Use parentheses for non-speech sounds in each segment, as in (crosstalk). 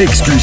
excuse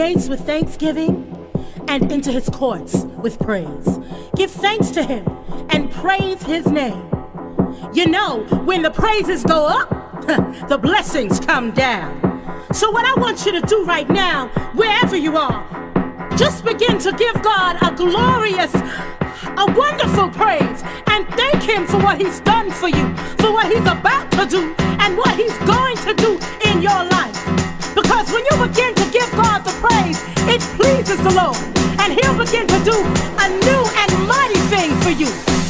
gates with thanksgiving and into his courts with praise. Give thanks to him and praise his name. You know, when the praises go up, (laughs) the blessings come down. So, what I want you to do right now, wherever you are, just begin to give God a glorious, a wonderful praise and thank Him for what He's done for you, for what He's about to do, and what He's going to do in your life. Because when you begin pleases the Lord. And He'll begin to do a new and mighty thing for you.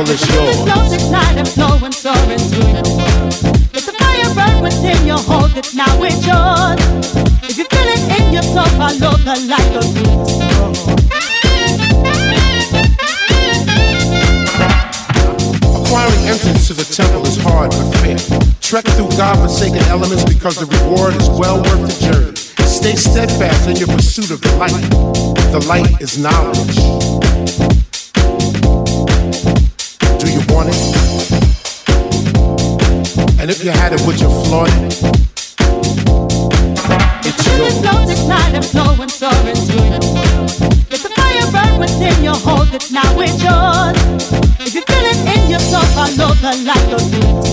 Well, it's yours. It's no decline and flowing, soaring through your. Let the fire burn within you, hold it, now it's yours. If you feel it in your soul, follow the light of roots. Acquiring entrance to the temple is hard but fair. Trek through God-forsaken elements because the reward is well worth the journey. Stay steadfast in your pursuit of the light. The light is knowledge. It? And if you had it, would you flaunt it? It's yours. flow, decline and flowing, soaring through your world. Let the fire burn within your hold it, now it's yours. If you feel it in your soul, know the light of roots.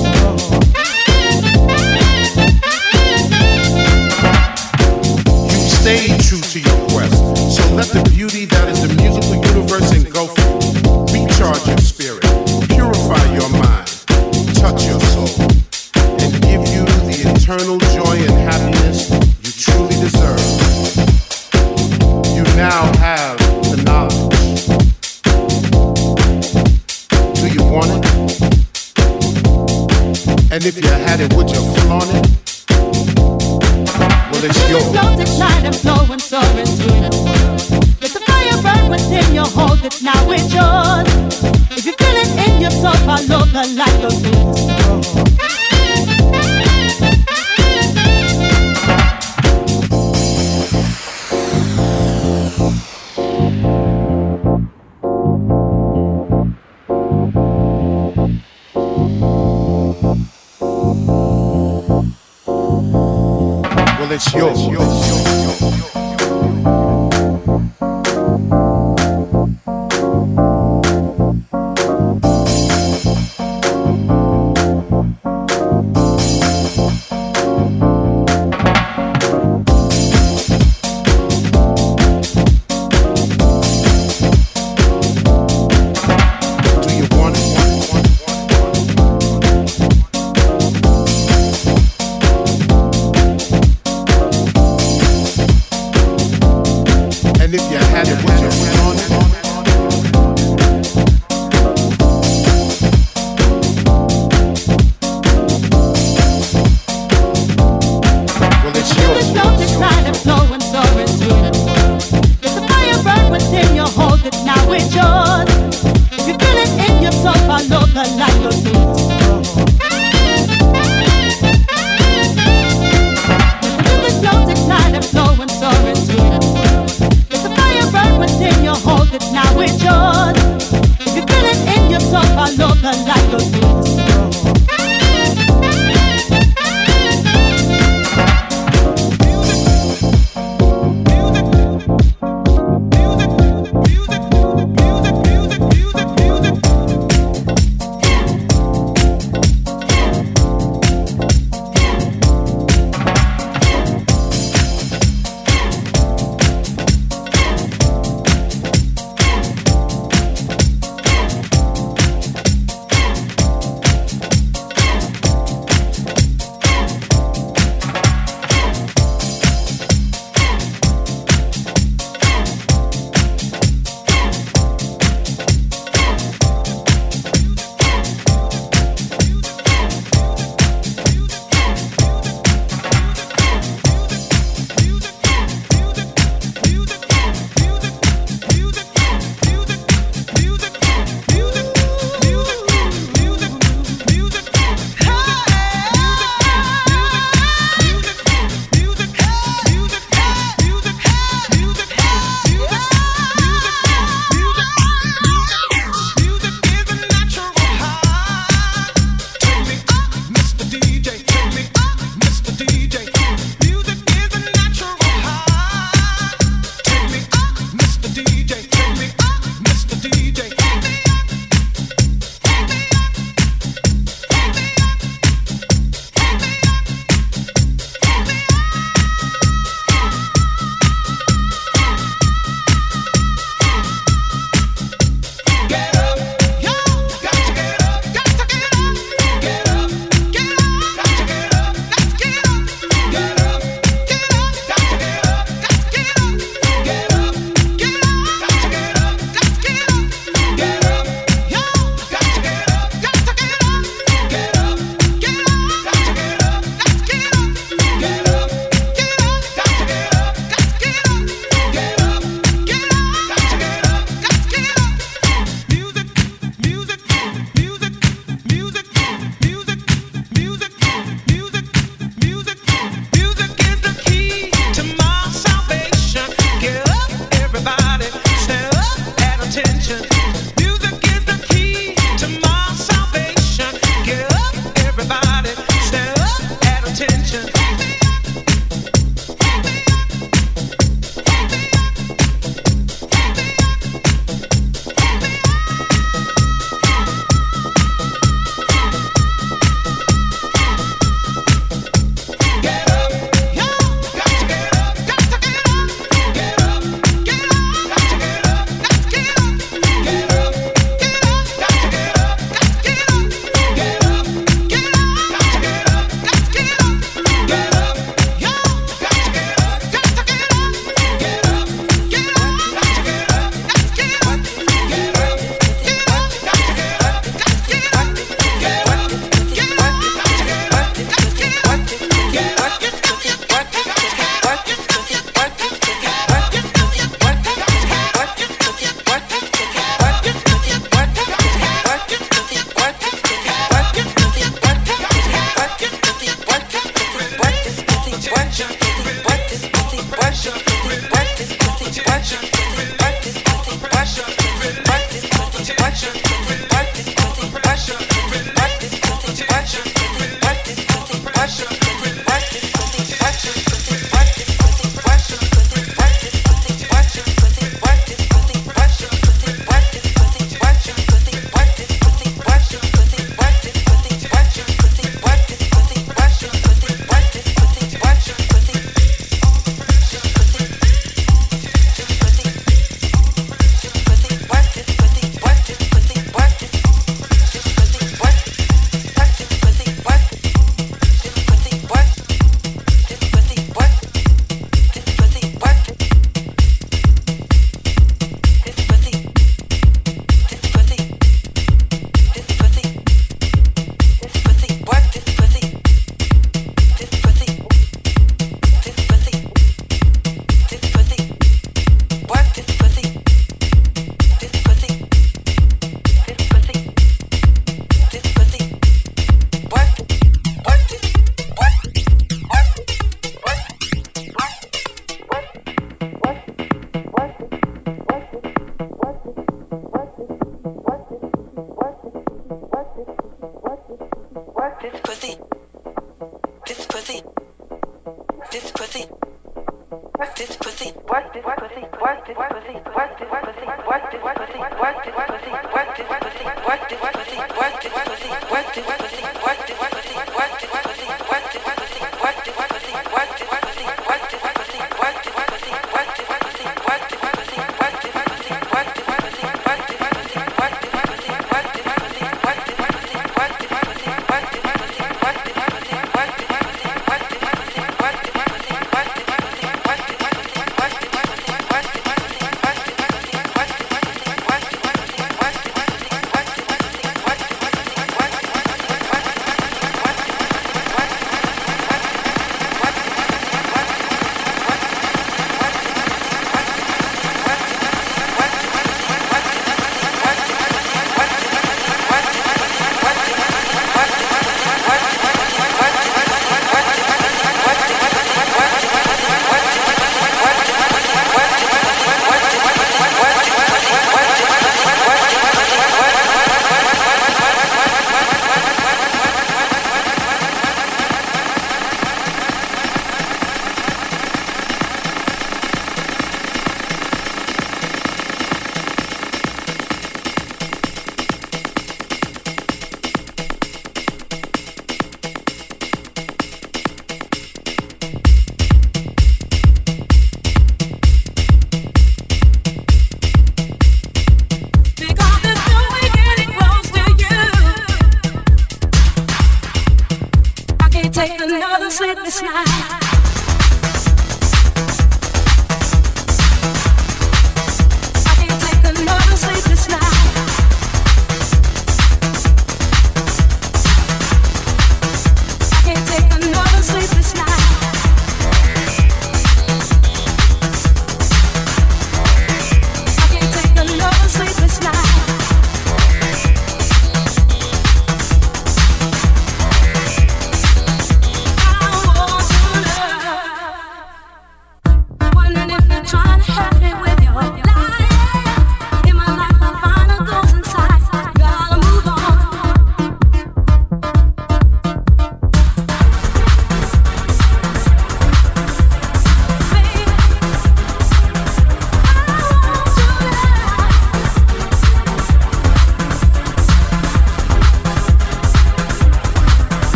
You stayed true to your quest. So let the beauty if you had it, would you flaunt it? Well, it's it yours. flow, decline and flowing, soaring through your world. Let the fire burn within you, hold it, now it's yours. If you feel it in your soul, follow the light of roots. Yours.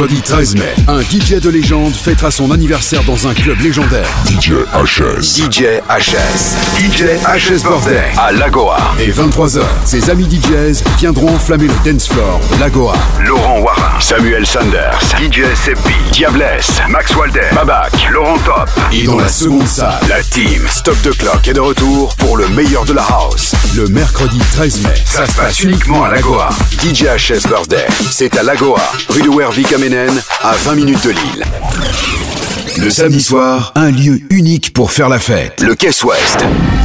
Mercredi 13 mai, un DJ de légende fêtera son anniversaire dans un club légendaire. DJ HS. DJ HS. DJ HS Birthday à Lagoa. Et 23h, ses amis DJs viendront enflammer le dance floor de Lagoa. Laurent Warin, Samuel Sanders, DJ Seppi, Diablesse, Max Walder, Babac, Laurent Top. Et dans la seconde salle, la team Stop the Clock est de retour pour le meilleur de la house. Le mercredi 13 mai, ça, se passe uniquement à Lagoa. DJ HS Birthday, c'est à Lagoa, rue de Wervik à 20 minutes de Lille. Le samedi soir, un lieu unique pour faire la fête. Le Caisse Ouest.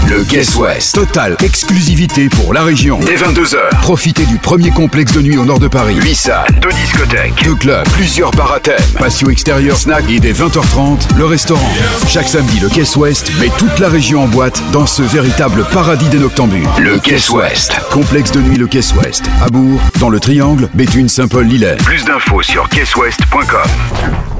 Le Caisse Ouest. Totale exclusivité pour la région. Dès 22h. Profitez du premier complexe de nuit au nord de Paris. 8 salles, 2 discothèques, 2 clubs, plusieurs bars à thème, patio extérieur, snack et dès 20h30, le restaurant. Chaque samedi, le Caisse Ouest met toute la région en boîte dans ce véritable paradis des noctambules. Le Caisse Ouest. Complexe de nuit, le Caisse Ouest. À Bourg, dans le Triangle, Béthune, Saint-Paul, Lillet. Plus d'infos sur caissewest.com.